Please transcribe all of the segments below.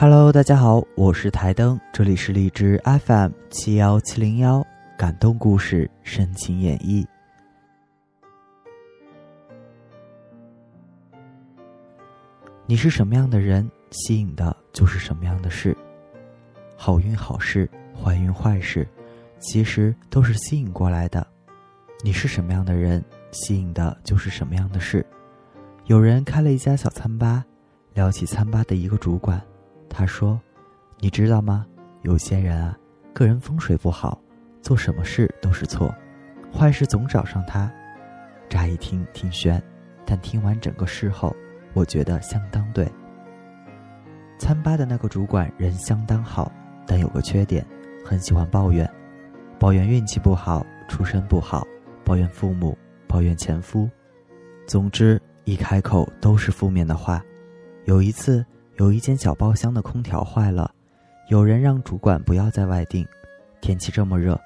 Hello，大家好，我是台灯，这里是荔枝 FM 七幺七零幺，感动故事，深情演绎。你是什么样的人，吸引的就是什么样的事。好运好事，坏运坏事，其实都是吸引过来的。你是什么样的人，吸引的就是什么样的事。有人开了一家小餐吧，聊起餐吧的一个主管。他说：“你知道吗？有些人啊，个人风水不好，做什么事都是错，坏事总找上他。”乍一听挺悬，但听完整个事后，我觉得相当对。餐吧的那个主管人相当好，但有个缺点，很喜欢抱怨，抱怨运气不好，出身不好，抱怨父母，抱怨前夫，总之一开口都是负面的话。有一次。有一间小包厢的空调坏了，有人让主管不要在外订。天气这么热，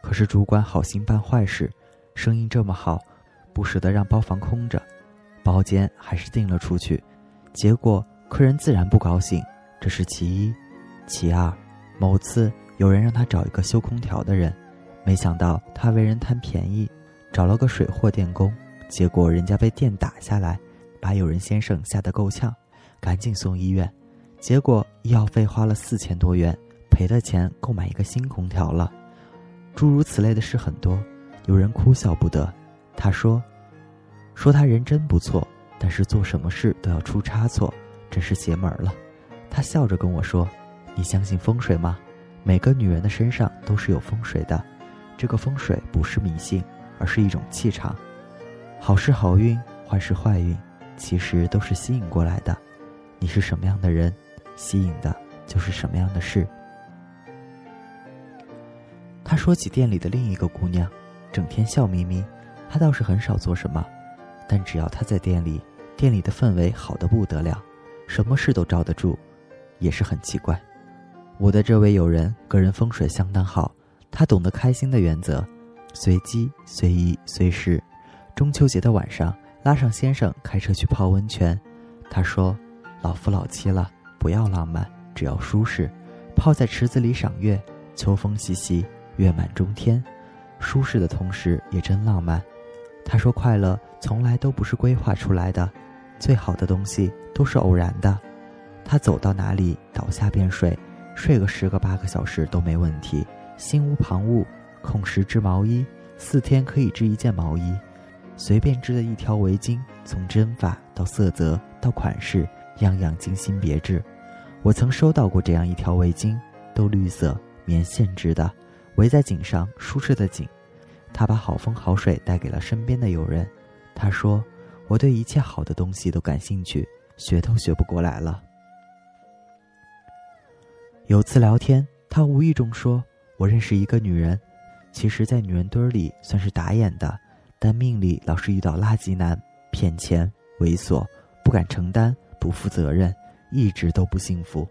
可是主管好心办坏事，生意这么好，不舍得让包房空着，包间还是订了出去。结果客人自然不高兴，这是其一。其二，某次有人让他找一个修空调的人，没想到他为人贪便宜，找了个水货电工，结果人家被电打下来，把有人先生吓得够呛。赶紧送医院，结果医药费花了四千多元，赔的钱够买一个新空调了。诸如此类的事很多，有人哭笑不得。他说：“说他人真不错，但是做什么事都要出差错，真是邪门了。”他笑着跟我说：“你相信风水吗？每个女人的身上都是有风水的，这个风水不是迷信，而是一种气场。好事好运，坏事坏运，其实都是吸引过来的。”你是什么样的人，吸引的就是什么样的事。他说起店里的另一个姑娘，整天笑眯眯，他倒是很少做什么，但只要他在店里，店里的氛围好的不得了，什么事都罩得住，也是很奇怪。我的这位友人个人风水相当好，他懂得开心的原则，随机随意随时。中秋节的晚上，拉上先生开车去泡温泉，他说。老夫老妻了，不要浪漫，只要舒适。泡在池子里赏月，秋风习习，月满中天。舒适的同时也真浪漫。他说：“快乐从来都不是规划出来的，最好的东西都是偶然的。”他走到哪里倒下便睡，睡个十个八个小时都没问题，心无旁骛。空时织毛衣，四天可以织一件毛衣。随便织的一条围巾，从针法到色泽到款式。样样精心别致，我曾收到过这样一条围巾，都绿色棉线织的，围在颈上，舒适的紧。他把好风好水带给了身边的友人。他说：“我对一切好的东西都感兴趣，学都学不过来了。”有次聊天，他无意中说：“我认识一个女人，其实，在女人堆里算是打眼的，但命里老是遇到垃圾男，骗钱、猥琐，不敢承担。”不负责任，一直都不幸福，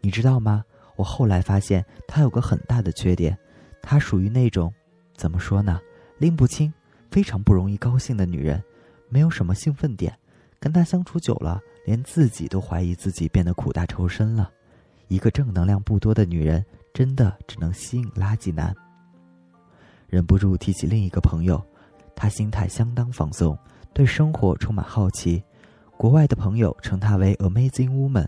你知道吗？我后来发现他有个很大的缺点，他属于那种，怎么说呢，拎不清，非常不容易高兴的女人，没有什么兴奋点，跟他相处久了，连自己都怀疑自己变得苦大仇深了。一个正能量不多的女人，真的只能吸引垃圾男。忍不住提起另一个朋友，他心态相当放松，对生活充满好奇。国外的朋友称她为 Amazing Woman，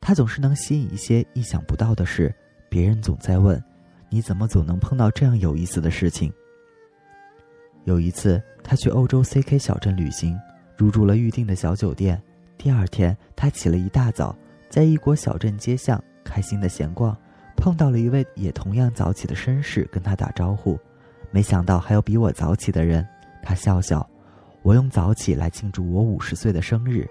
她总是能吸引一些意想不到的事。别人总在问：“你怎么总能碰到这样有意思的事情？”有一次，她去欧洲 CK 小镇旅行，入住了预定的小酒店。第二天，她起了一大早，在异国小镇街巷开心的闲逛，碰到了一位也同样早起的绅士，跟她打招呼。没想到还有比我早起的人，她笑笑。我用早起来庆祝我五十岁的生日，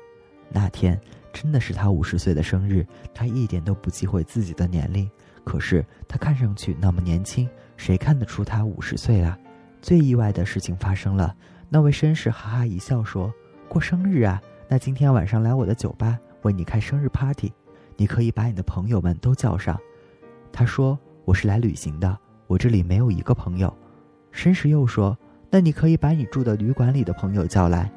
那天真的是他五十岁的生日。他一点都不忌讳自己的年龄，可是他看上去那么年轻，谁看得出他五十岁啊？最意外的事情发生了，那位绅士哈哈一笑说：“过生日啊？那今天晚上来我的酒吧为你开生日 party，你可以把你的朋友们都叫上。”他说：“我是来旅行的，我这里没有一个朋友。”绅士又说。那你可以把你住的旅馆里的朋友叫来，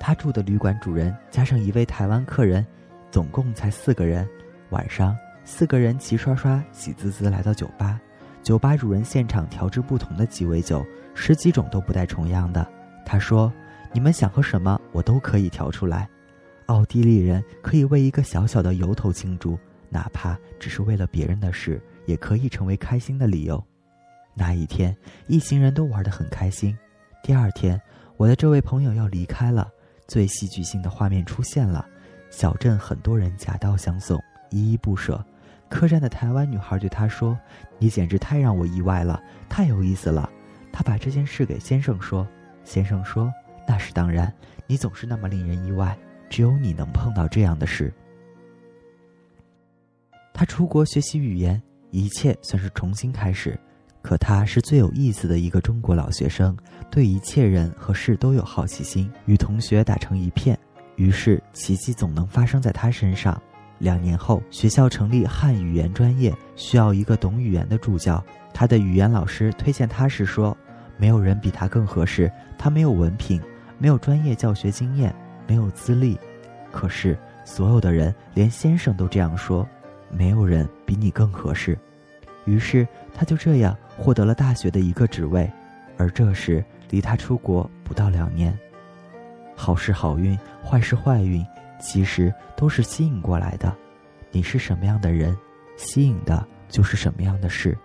他住的旅馆主人加上一位台湾客人，总共才四个人。晚上四个人齐刷刷、喜滋滋来到酒吧。酒吧主人现场调制不同的鸡尾酒，十几种都不带重样的。他说：“你们想喝什么，我都可以调出来。”奥地利人可以为一个小小的由头庆祝，哪怕只是为了别人的事，也可以成为开心的理由。那一天，一行人都玩得很开心。第二天，我的这位朋友要离开了，最戏剧性的画面出现了：小镇很多人夹道相送，依依不舍。客栈的台湾女孩对他说：“你简直太让我意外了，太有意思了。”他把这件事给先生说，先生说：“那是当然，你总是那么令人意外，只有你能碰到这样的事。”他出国学习语言，一切算是重新开始。可他是最有意思的一个中国老学生，对一切人和事都有好奇心，与同学打成一片。于是奇迹总能发生在他身上。两年后，学校成立汉语言专业，需要一个懂语言的助教。他的语言老师推荐他时说：“没有人比他更合适。他没有文凭，没有专业教学经验，没有资历。可是所有的人，连先生都这样说：没有人比你更合适。”于是他就这样获得了大学的一个职位，而这时离他出国不到两年。好事好运，坏事坏运。其实都是吸引过来的，你是什么样的人，吸引的就是什么样的事。